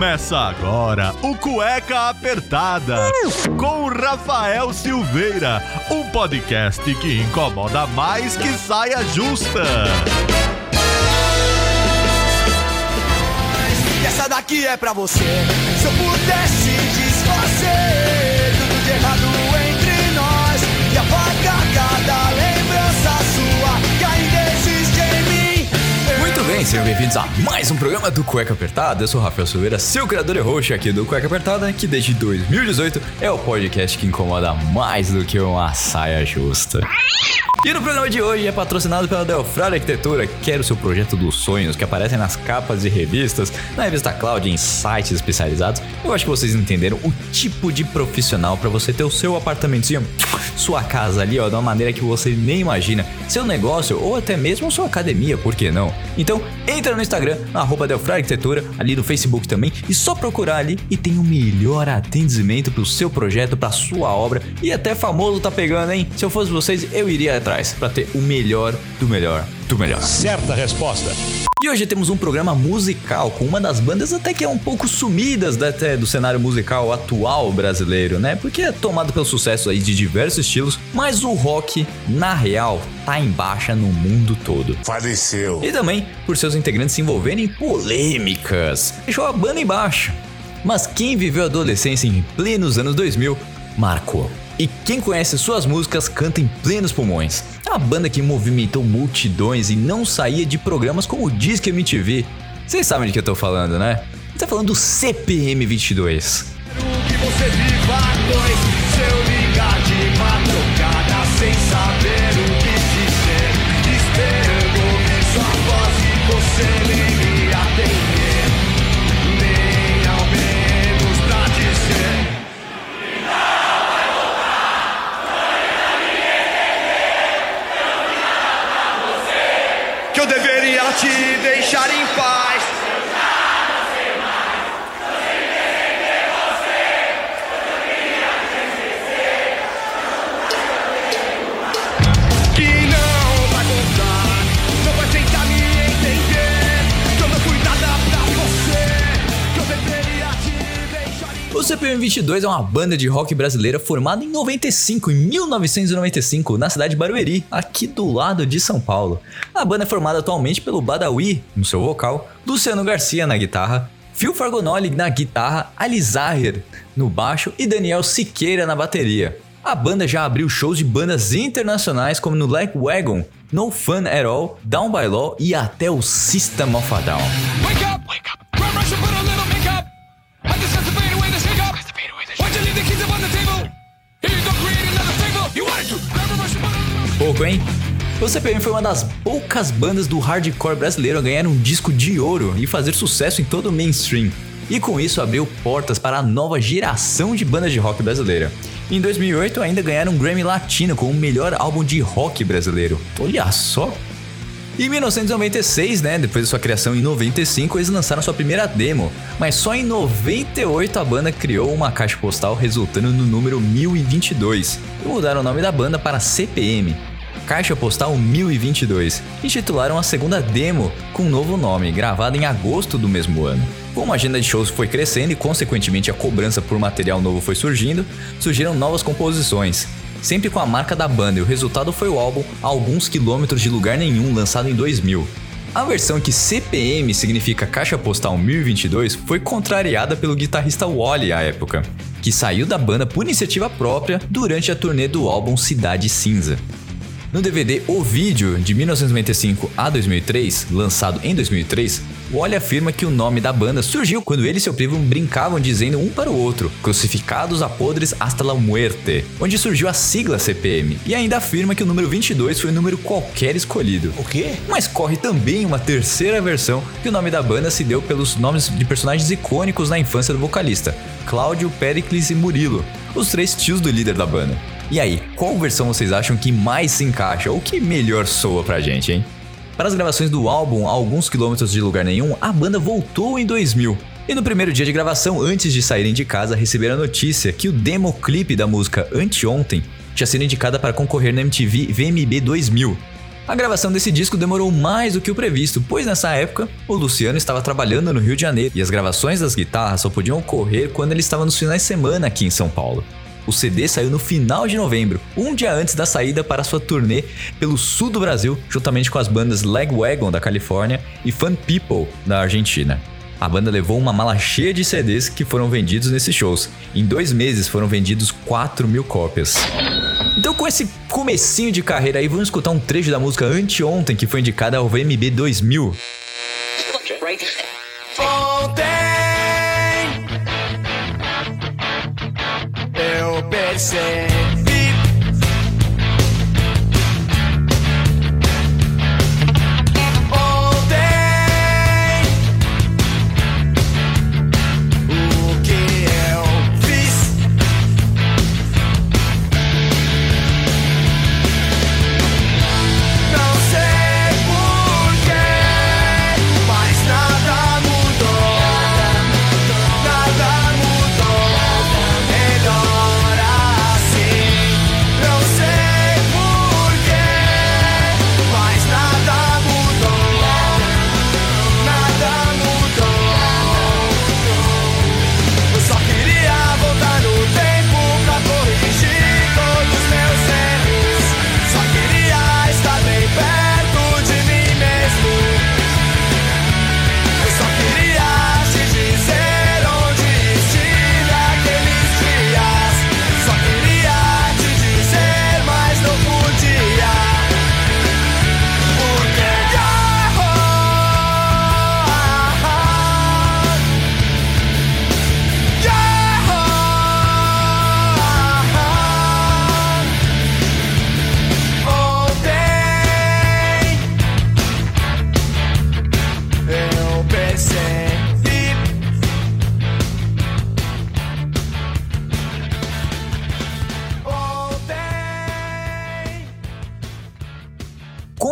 Começa agora o Cueca Apertada com Rafael Silveira, um podcast que incomoda mais que saia justa. Essa daqui é pra você. Se eu pudesse bem, sejam bem-vindos a mais um programa do Cueca Apertada. Eu sou Rafael Silveira, seu criador e host aqui do Cueca Apertada, que desde 2018 é o podcast que incomoda mais do que uma saia justa. E no programa de hoje é patrocinado pela Delfrade Arquitetura, que era o seu projeto dos sonhos, que aparecem nas capas de revistas, na revista Cloud, em sites especializados. Eu acho que vocês entenderam o tipo de profissional para você ter o seu apartamentinho, sua casa ali, ó, de uma maneira que você nem imagina, seu negócio ou até mesmo sua academia, por que não? Então, entra no Instagram, na arroba Arquitetura, ali no Facebook também, e só procurar ali e tem o melhor atendimento pro seu projeto, pra sua obra, e até famoso tá pegando, hein? Se eu fosse vocês, eu iria atrás para ter o melhor do melhor do melhor. Certa resposta. E hoje temos um programa musical com uma das bandas até que é um pouco sumidas da- até do cenário musical atual brasileiro, né? Porque é tomado pelo sucesso aí de diversos estilos, mas o rock, na real, tá em baixa no mundo todo. Faleceu. E também por seus integrantes se envolverem em polêmicas. Deixou a banda em baixa. Mas quem viveu a adolescência em plenos anos 2000, marcou. E quem conhece suas músicas canta em plenos pulmões. É uma banda que movimentou multidões e não saía de programas como o Disque MTV. Vocês sabem de que eu tô falando, né? Tá falando do CPM 22. Quero que você viva dois. Se eu ligar de madrugada sem saber 22 é uma banda de rock brasileira formada em 95, em 1995, na cidade de Barueri, aqui do lado de São Paulo. A banda é formada atualmente pelo Badawi, no seu vocal, Luciano Garcia na guitarra, Phil Fargonoli na guitarra, Ali Zahir no baixo e Daniel Siqueira na bateria. A banda já abriu shows de bandas internacionais como no Like Wagon, No Fun At All, Down By Law e até o System of a Down. Wake up! Wake up! Pouco, hein? O CPM foi uma das poucas bandas do hardcore brasileiro a ganhar um disco de ouro e fazer sucesso em todo o mainstream. E com isso abriu portas para a nova geração de bandas de rock brasileira. Em 2008 ainda ganharam um Grammy Latino com o melhor álbum de rock brasileiro. Olha só! Em 1996, né, depois de sua criação em 95, eles lançaram sua primeira demo, mas só em 98 a banda criou uma caixa postal resultando no número 1022 e mudaram o nome da banda para CPM. Caixa Postal 1022, e titularam a segunda demo com um novo nome, gravada em agosto do mesmo ano. Como a agenda de shows foi crescendo e, consequentemente, a cobrança por material novo foi surgindo, surgiram novas composições, sempre com a marca da banda, e o resultado foi o álbum Alguns Quilômetros de Lugar Nenhum, lançado em 2000. A versão que CPM significa Caixa Postal 1022 foi contrariada pelo guitarrista Wally à época, que saiu da banda por iniciativa própria durante a turnê do álbum Cidade Cinza. No DVD O Vídeo, de 1995 a 2003, lançado em 2003, Wally afirma que o nome da banda surgiu quando ele e seu primo brincavam dizendo um para o outro, crucificados a podres hasta la muerte, onde surgiu a sigla CPM, e ainda afirma que o número 22 foi o número qualquer escolhido. O quê? Mas corre também uma terceira versão que o nome da banda se deu pelos nomes de personagens icônicos na infância do vocalista, Cláudio, Pericles e Murilo, os três tios do líder da banda. E aí, qual versão vocês acham que mais se encaixa ou que melhor soa pra gente, hein? Para as gravações do álbum A Alguns Quilômetros de Lugar Nenhum, a banda voltou em 2000. E no primeiro dia de gravação, antes de saírem de casa, receberam a notícia que o demo clipe da música Anteontem tinha sido indicada para concorrer na MTV VMB 2000. A gravação desse disco demorou mais do que o previsto, pois nessa época o Luciano estava trabalhando no Rio de Janeiro e as gravações das guitarras só podiam ocorrer quando ele estava nos finais de semana aqui em São Paulo. O CD saiu no final de novembro, um dia antes da saída para sua turnê pelo sul do Brasil, juntamente com as bandas Legwagon da Califórnia e Fun People da Argentina. A banda levou uma mala cheia de CDs que foram vendidos nesses shows. Em dois meses foram vendidos 4 mil cópias. Então, com esse comecinho de carreira aí, vamos escutar um trecho da música Anteontem, que foi indicada ao VMB 2000. Ontem eu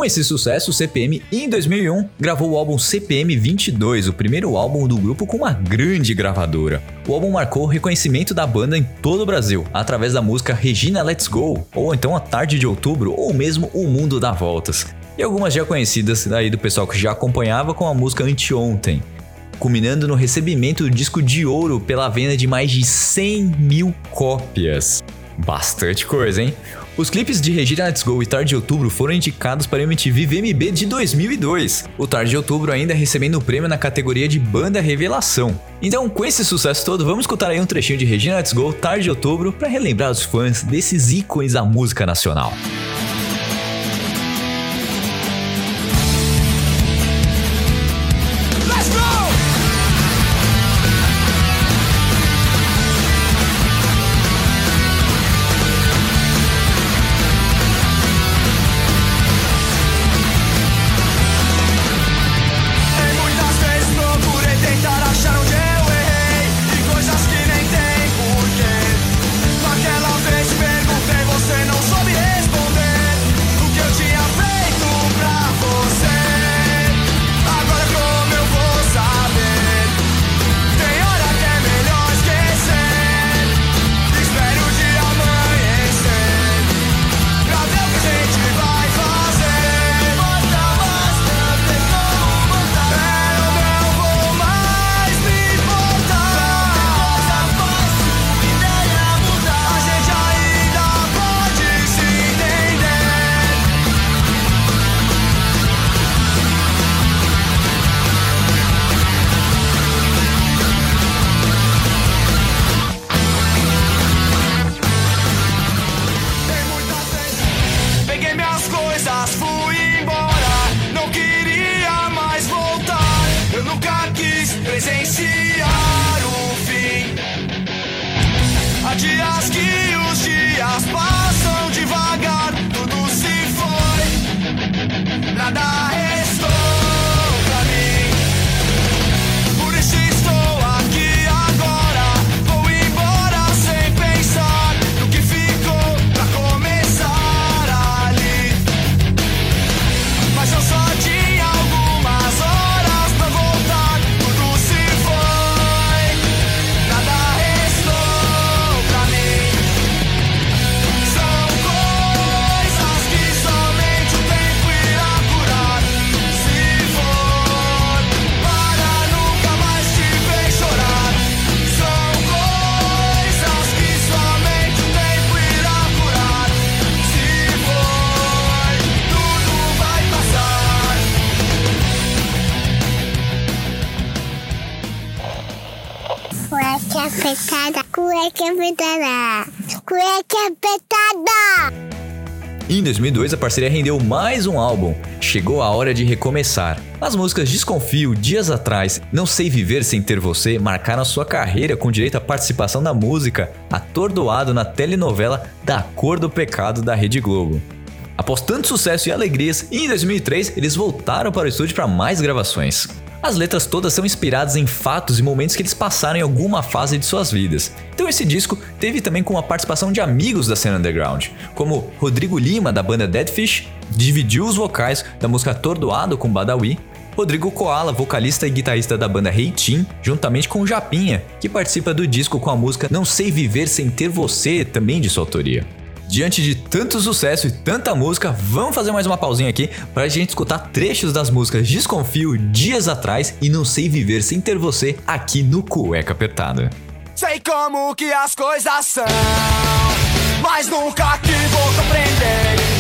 esse sucesso, o CPM em 2001 gravou o álbum CPM 22, o primeiro álbum do grupo com uma grande gravadora. O álbum marcou o reconhecimento da banda em todo o Brasil, através da música Regina Let's Go, ou então A Tarde de Outubro, ou mesmo O Mundo dá Voltas. E algumas já conhecidas daí do pessoal que já acompanhava com a música Anteontem, culminando no recebimento do disco de ouro pela venda de mais de 100 mil cópias. Bastante coisa, hein? Os clipes de Regina Let's Go e Tarde de Outubro foram indicados para o MTV VMB de 2002. O Tarde de Outubro ainda recebendo o prêmio na categoria de Banda Revelação. Então, com esse sucesso todo, vamos escutar aí um trechinho de Regina Let's Go, Tarde de Outubro, para relembrar os fãs desses ícones da música nacional. 2002, a parceria rendeu mais um álbum, Chegou a Hora de Recomeçar. As músicas Desconfio, Dias Atrás, Não Sei Viver Sem Ter Você marcaram a sua carreira com direito à participação da música Atordoado na telenovela Da Cor do Pecado da Rede Globo. Após tanto sucesso e alegrias, em 2003 eles voltaram para o estúdio para mais gravações. As letras todas são inspiradas em fatos e momentos que eles passaram em alguma fase de suas vidas. Então esse disco teve também com a participação de amigos da cena underground, como Rodrigo Lima da banda Deadfish, dividiu os vocais da música Tordoado com Badawi, Rodrigo Koala, vocalista e guitarrista da banda Hey Team, juntamente com o Japinha, que participa do disco com a música Não Sei Viver Sem Ter Você, também de sua autoria. Diante de tanto sucesso e tanta música, vamos fazer mais uma pausinha aqui para a gente escutar trechos das músicas Desconfio, Dias Atrás e Não Sei Viver Sem Ter Você aqui no Cueca Apertada. Sei como que as coisas são, mas nunca que vou compreender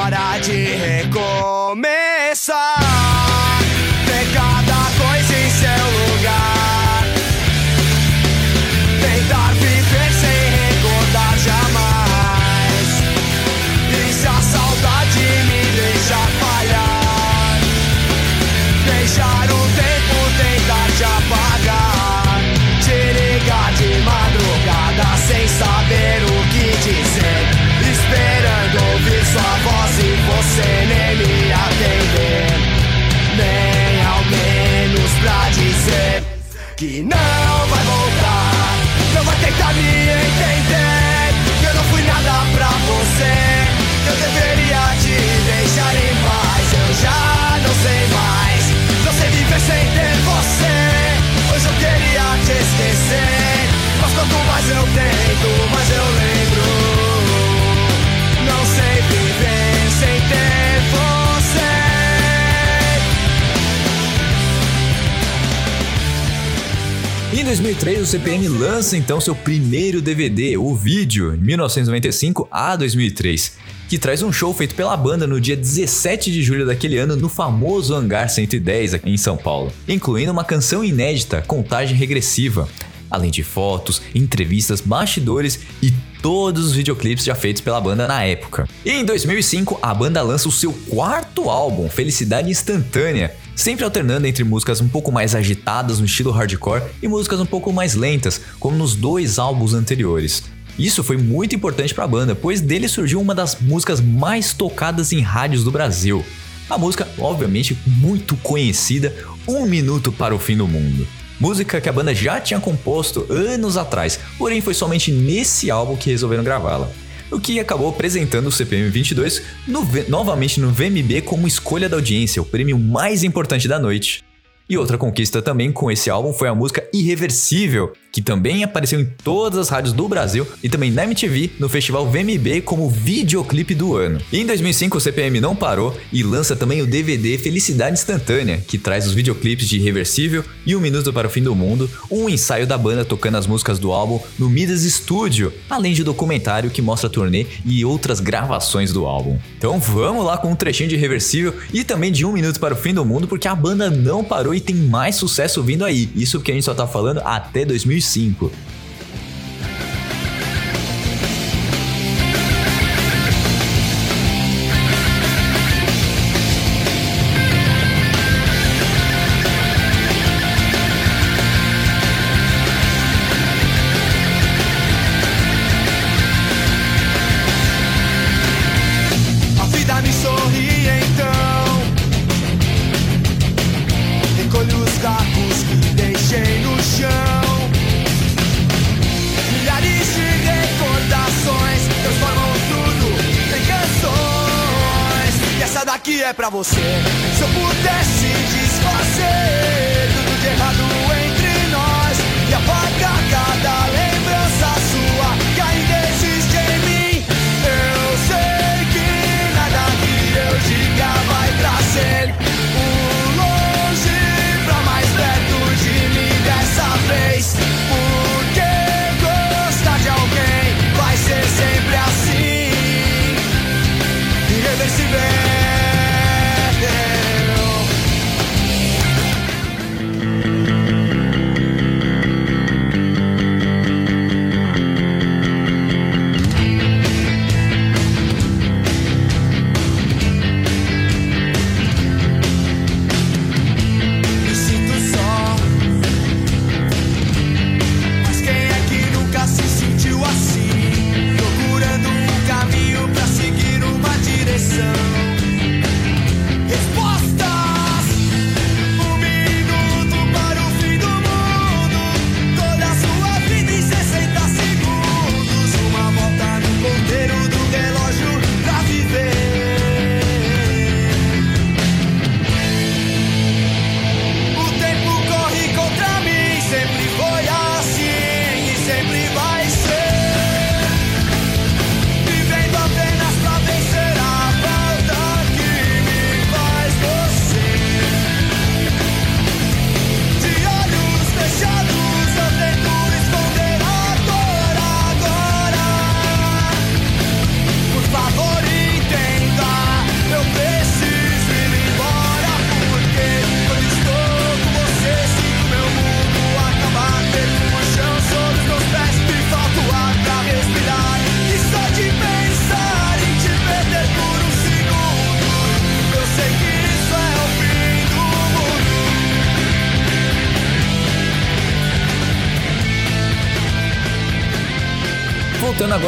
hora de recomeçar. Que não vai voltar, não vai tentar me entender. Eu não fui nada pra você, eu deveria te deixar em paz. Eu já não sei mais, não sei viver sem ter você. Hoje eu queria te esquecer, mas quanto mais eu tento, mais eu lembro. 2003, o CPM lança então seu primeiro DVD, o vídeo, em 1995 a 2003, que traz um show feito pela banda no dia 17 de julho daquele ano no famoso Hangar 110 aqui em São Paulo, incluindo uma canção inédita, Contagem Regressiva, além de fotos, entrevistas, bastidores e todos os videoclipes já feitos pela banda na época. E em 2005, a banda lança o seu quarto álbum, Felicidade Instantânea, sempre alternando entre músicas um pouco mais agitadas no estilo hardcore e músicas um pouco mais lentas, como nos dois álbuns anteriores. Isso foi muito importante para a banda, pois dele surgiu uma das músicas mais tocadas em rádios do Brasil. A música, obviamente, muito conhecida, Um Minuto para o Fim do Mundo. Música que a banda já tinha composto anos atrás, porém foi somente nesse álbum que resolveram gravá-la. O que acabou apresentando o CPM 22 no novamente no VMB como escolha da audiência, o prêmio mais importante da noite. E outra conquista também com esse álbum foi a música Irreversível, que também apareceu em todas as rádios do Brasil e também na MTV no festival VMB como videoclipe do ano. E em 2005 o CPM não parou e lança também o DVD Felicidade Instantânea, que traz os videoclipes de Irreversível e Um Minuto para o Fim do Mundo, um ensaio da banda tocando as músicas do álbum no Midas Studio, além de documentário que mostra a turnê e outras gravações do álbum. Então vamos lá com um trechinho de Irreversível e também de Um Minuto para o Fim do Mundo, porque a banda não parou tem mais sucesso vindo aí. Isso porque a gente só tá falando até 2005. Você. Se eu pudesse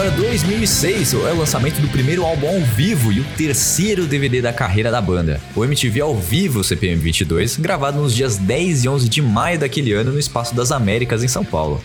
Agora a 2006, é o lançamento do primeiro álbum ao vivo e o terceiro DVD da carreira da banda, o MTV ao vivo CPM 22, gravado nos dias 10 e 11 de maio daquele ano no Espaço das Américas em São Paulo.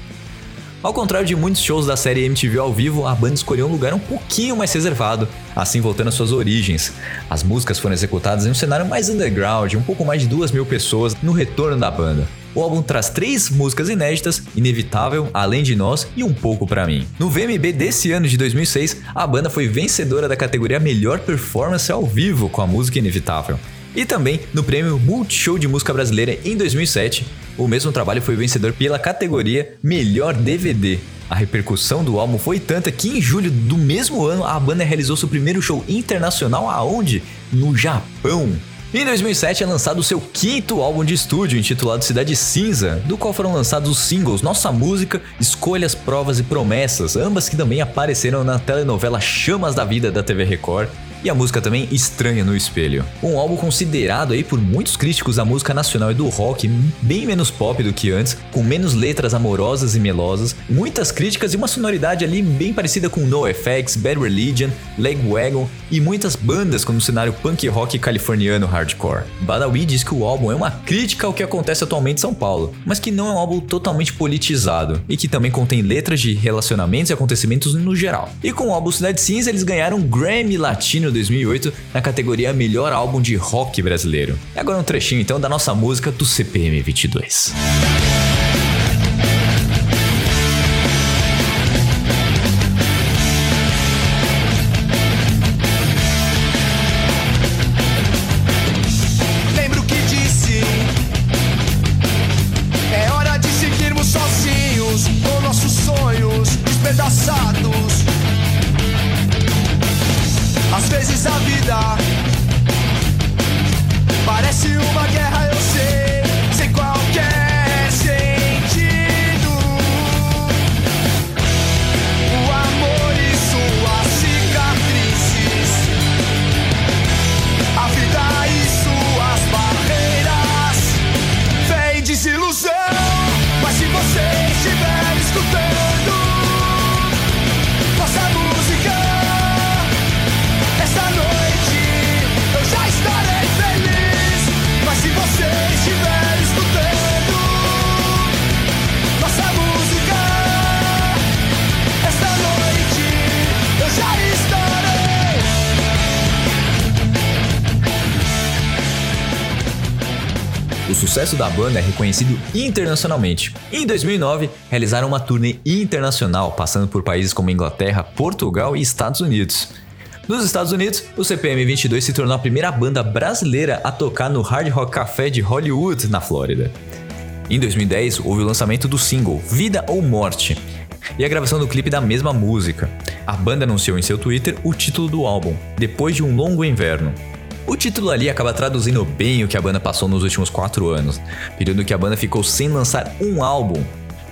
Ao contrário de muitos shows da série MTV ao vivo, a banda escolheu um lugar um pouquinho mais reservado, assim voltando às suas origens. As músicas foram executadas em um cenário mais underground, um pouco mais de duas mil pessoas no retorno da banda. O álbum traz três músicas inéditas, Inevitável, Além de Nós e Um Pouco Pra Mim. No VMB desse ano de 2006, a banda foi vencedora da categoria Melhor Performance ao Vivo com a música Inevitável. E também no prêmio Multishow de Música Brasileira em 2007, o mesmo trabalho foi vencedor pela categoria Melhor DVD. A repercussão do álbum foi tanta que em julho do mesmo ano a banda realizou seu primeiro show internacional aonde? No Japão. Em 2007 é lançado seu quinto álbum de estúdio, intitulado Cidade Cinza, do qual foram lançados os singles Nossa Música, Escolhas, Provas e Promessas, ambas que também apareceram na telenovela Chamas da Vida da TV Record e a música também Estranha no Espelho. Um álbum considerado aí por muitos críticos da música nacional e do rock bem menos pop do que antes, com menos letras amorosas e melosas, muitas críticas e uma sonoridade ali bem parecida com NoFX, Bad Religion, Legwagon e muitas bandas como o cenário punk rock californiano hardcore. Badawi diz que o álbum é uma crítica ao que acontece atualmente em São Paulo, mas que não é um álbum totalmente politizado e que também contém letras de relacionamentos e acontecimentos no geral. E com o álbum Cidade Cinza eles ganharam um Grammy Latino 2008 na categoria Melhor Álbum de Rock Brasileiro. E agora um trechinho então da nossa música do CPM 22. Sucesso da banda é reconhecido internacionalmente. Em 2009, realizaram uma turnê internacional, passando por países como Inglaterra, Portugal e Estados Unidos. Nos Estados Unidos, o CPM 22 se tornou a primeira banda brasileira a tocar no Hard Rock Café de Hollywood, na Flórida. Em 2010, houve o lançamento do single Vida ou Morte e a gravação do clipe da mesma música. A banda anunciou em seu Twitter o título do álbum, Depois de um Longo Inverno. O título ali acaba traduzindo bem o que a banda passou nos últimos quatro anos, período que a banda ficou sem lançar um álbum.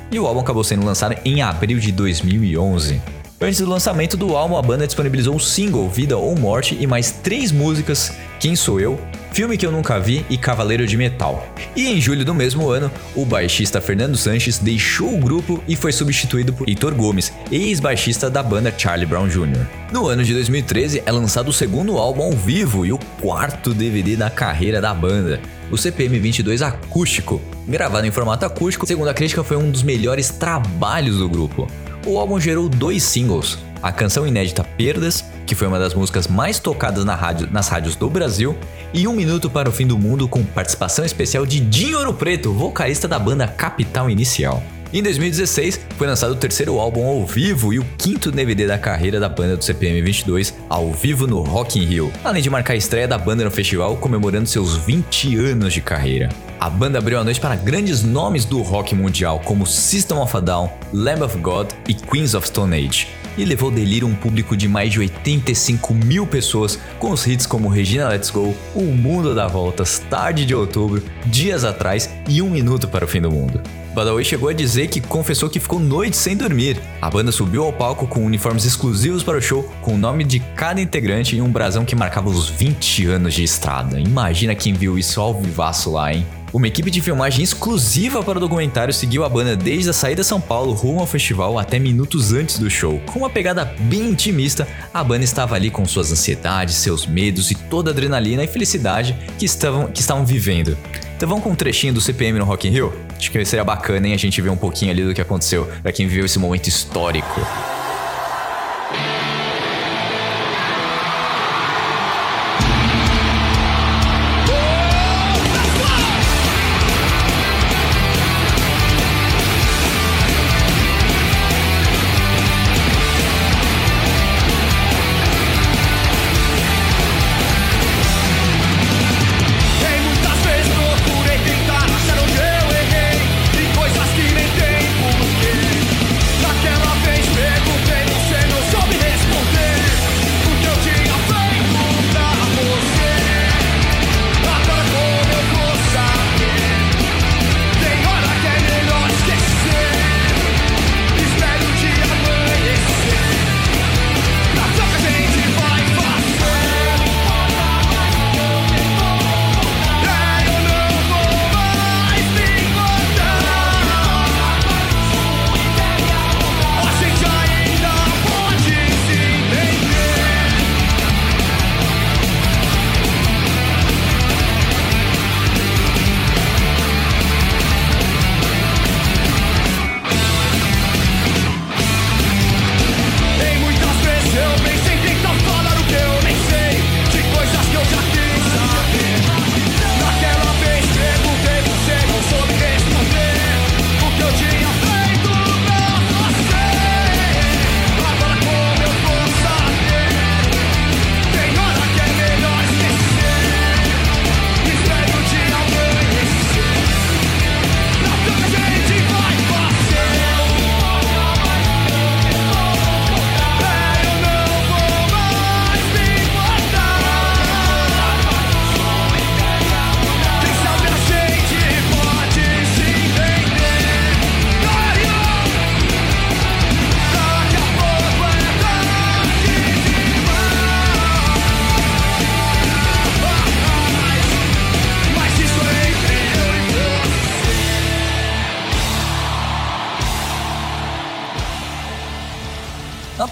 E o álbum acabou sendo lançado em abril de 2011. Antes do lançamento do álbum, a banda disponibilizou o single Vida ou Morte e mais três músicas: Quem Sou Eu, Filme que eu nunca vi e Cavaleiro de Metal. E em julho do mesmo ano, o baixista Fernando Sanches deixou o grupo e foi substituído por Heitor Gomes, ex-baixista da banda Charlie Brown Jr. No ano de 2013 é lançado o segundo álbum ao vivo e o quarto DVD da carreira da banda, o CPM 22 Acústico. Gravado em formato acústico, segundo a crítica, foi um dos melhores trabalhos do grupo. O álbum gerou dois singles, a canção inédita Perdas, que foi uma das músicas mais tocadas na rádio- nas rádios do Brasil, e Um Minuto para o Fim do Mundo com participação especial de Dinho Ouro Preto, vocalista da banda Capital Inicial. Em 2016, foi lançado o terceiro álbum ao vivo e o quinto DVD da carreira da banda do CPM 22, ao vivo no Rock in Rio, além de marcar a estreia da banda no festival comemorando seus 20 anos de carreira. A banda abriu a noite para grandes nomes do rock mundial como System of a Down, Lamb of God e Queens of Stone Age, e levou delírio um público de mais de 85 mil pessoas com os hits como Regina Let's Go, O Mundo dá Voltas, Tarde de Outubro, Dias Atrás e Um Minuto para o Fim do Mundo. Badawi chegou a dizer que confessou que ficou noites sem dormir. A banda subiu ao palco com uniformes exclusivos para o show, com o nome de cada integrante e um brasão que marcava os 20 anos de estrada. Imagina quem viu isso ao vivaço lá, hein? Uma equipe de filmagem exclusiva para o documentário seguiu a banda desde a saída de São Paulo rumo ao festival até minutos antes do show. Com uma pegada bem intimista, a banda estava ali com suas ansiedades, seus medos e toda a adrenalina e felicidade que estavam, que estavam vivendo. Então vamos com um trechinho do CPM no Rock in Rio? Acho que seria bacana, hein, a gente ver um pouquinho ali do que aconteceu para quem viveu esse momento histórico.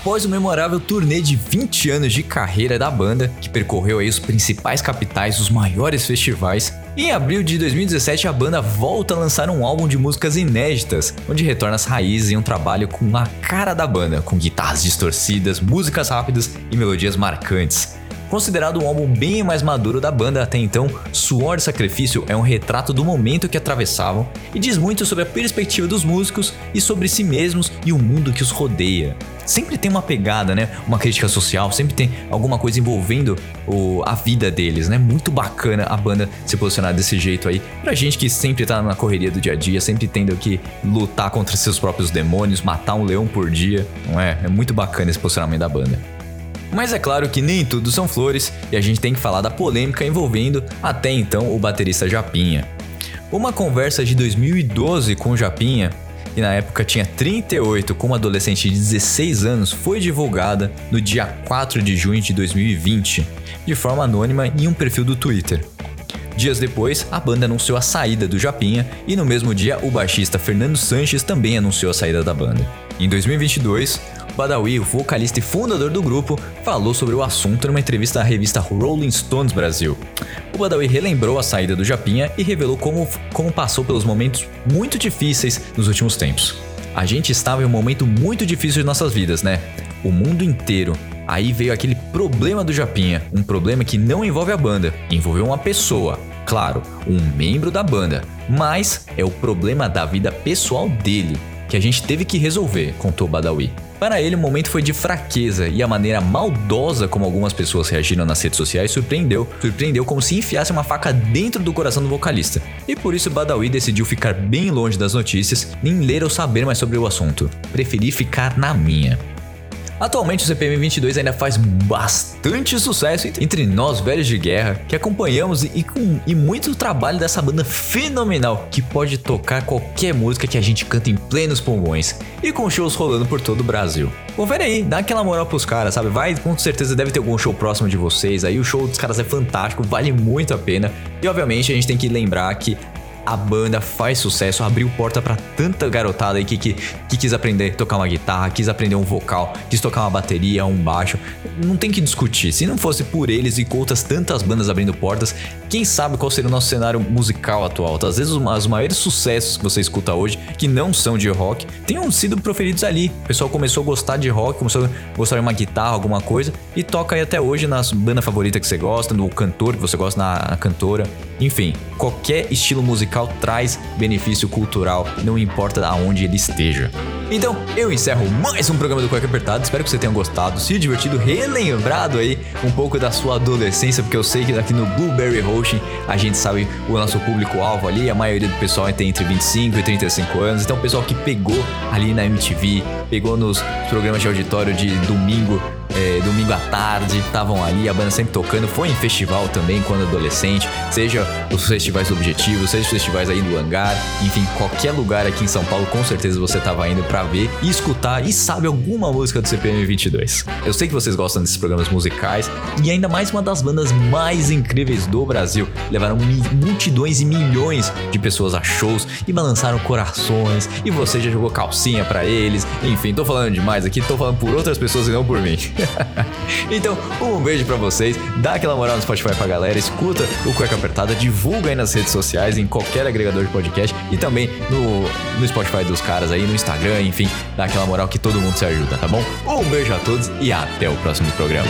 Após o memorável turnê de 20 anos de carreira da banda, que percorreu aí os principais capitais, os maiores festivais, em abril de 2017 a banda volta a lançar um álbum de músicas inéditas, onde retorna as raízes em um trabalho com a cara da banda, com guitarras distorcidas, músicas rápidas e melodias marcantes. Considerado um álbum bem mais maduro da banda até então, Suor e Sacrifício é um retrato do momento que atravessavam e diz muito sobre a perspectiva dos músicos e sobre si mesmos e o mundo que os rodeia. Sempre tem uma pegada, né? Uma crítica social, sempre tem alguma coisa envolvendo o, a vida deles, né? Muito bacana a banda se posicionar desse jeito aí. Pra gente que sempre tá na correria do dia a dia, sempre tendo que lutar contra seus próprios demônios, matar um leão por dia, não é? É muito bacana esse posicionamento da banda. Mas é claro que nem tudo são flores e a gente tem que falar da polêmica envolvendo até então o baterista Japinha. Uma conversa de 2012 com o Japinha, que na época tinha 38 com uma adolescente de 16 anos, foi divulgada no dia 4 de junho de 2020, de forma anônima em um perfil do Twitter. Dias depois, a banda anunciou a saída do Japinha e no mesmo dia o baixista Fernando Sanches também anunciou a saída da banda. Em 2022, Badawi, o vocalista e fundador do grupo, falou sobre o assunto numa entrevista à revista Rolling Stones Brasil. O Badawi relembrou a saída do Japinha e revelou como, como passou pelos momentos muito difíceis nos últimos tempos. A gente estava em um momento muito difícil de nossas vidas, né? O mundo inteiro. Aí veio aquele problema do Japinha, um problema que não envolve a banda, envolveu uma pessoa, claro, um membro da banda, mas é o problema da vida pessoal dele, que a gente teve que resolver, contou Badawi. Para ele, o momento foi de fraqueza e a maneira maldosa como algumas pessoas reagiram nas redes sociais surpreendeu. Surpreendeu como se enfiasse uma faca dentro do coração do vocalista. E por isso Badawi decidiu ficar bem longe das notícias, nem ler ou saber mais sobre o assunto. Preferi ficar na minha. Atualmente o CPM 22 ainda faz bastante sucesso entre nós velhos de guerra que acompanhamos e com e muito trabalho dessa banda fenomenal que pode tocar qualquer música que a gente canta em plenos pulmões e com shows rolando por todo o Brasil. Confere aí, dá aquela moral pros caras, sabe? Vai, com certeza deve ter algum show próximo de vocês aí. O show dos caras é fantástico, vale muito a pena. E obviamente a gente tem que lembrar que a banda faz sucesso, abriu porta para tanta garotada aí que, que, que, quis aprender a tocar uma guitarra, quis aprender um vocal, quis tocar uma bateria, um baixo. Não tem que discutir. Se não fosse por eles e outras tantas bandas abrindo portas, quem sabe qual seria o nosso cenário musical atual? Às vezes os maiores sucessos que você escuta hoje, que não são de rock, tenham sido proferidos ali. O pessoal começou a gostar de rock, começou a gostar de uma guitarra, alguma coisa, e toca aí até hoje na banda favorita que você gosta, no cantor que você gosta, na cantora. Enfim, qualquer estilo musical traz benefício cultural, não importa aonde ele esteja. Então, eu encerro mais um programa do Cueca Apertado. Espero que você tenha gostado, se divertido, relembrado aí um pouco da sua adolescência, porque eu sei que aqui no Blueberry Roasting a gente sabe o nosso público-alvo ali, a maioria do pessoal tem entre 25 e 35 anos. Então, o pessoal que pegou ali na MTV, pegou nos programas de auditório de domingo é, domingo à tarde, estavam ali, a banda sempre tocando, foi em festival também quando adolescente, seja os festivais do Objetivo, seja os festivais aí do Hangar, enfim, qualquer lugar aqui em São Paulo, com certeza você estava indo para ver e escutar e sabe alguma música do CPM 22. Eu sei que vocês gostam desses programas musicais e ainda mais uma das bandas mais incríveis do Brasil, levaram multidões e milhões de pessoas a shows e balançaram corações e você já jogou calcinha para eles, enfim, tô falando demais aqui, tô falando por outras pessoas e não por mim. então, um beijo para vocês, dá aquela moral no Spotify pra galera, escuta o Cueca Apertada, divulga aí nas redes sociais, em qualquer agregador de podcast e também no, no Spotify dos caras aí, no Instagram, enfim, dá aquela moral que todo mundo se ajuda, tá bom? Um beijo a todos e até o próximo programa.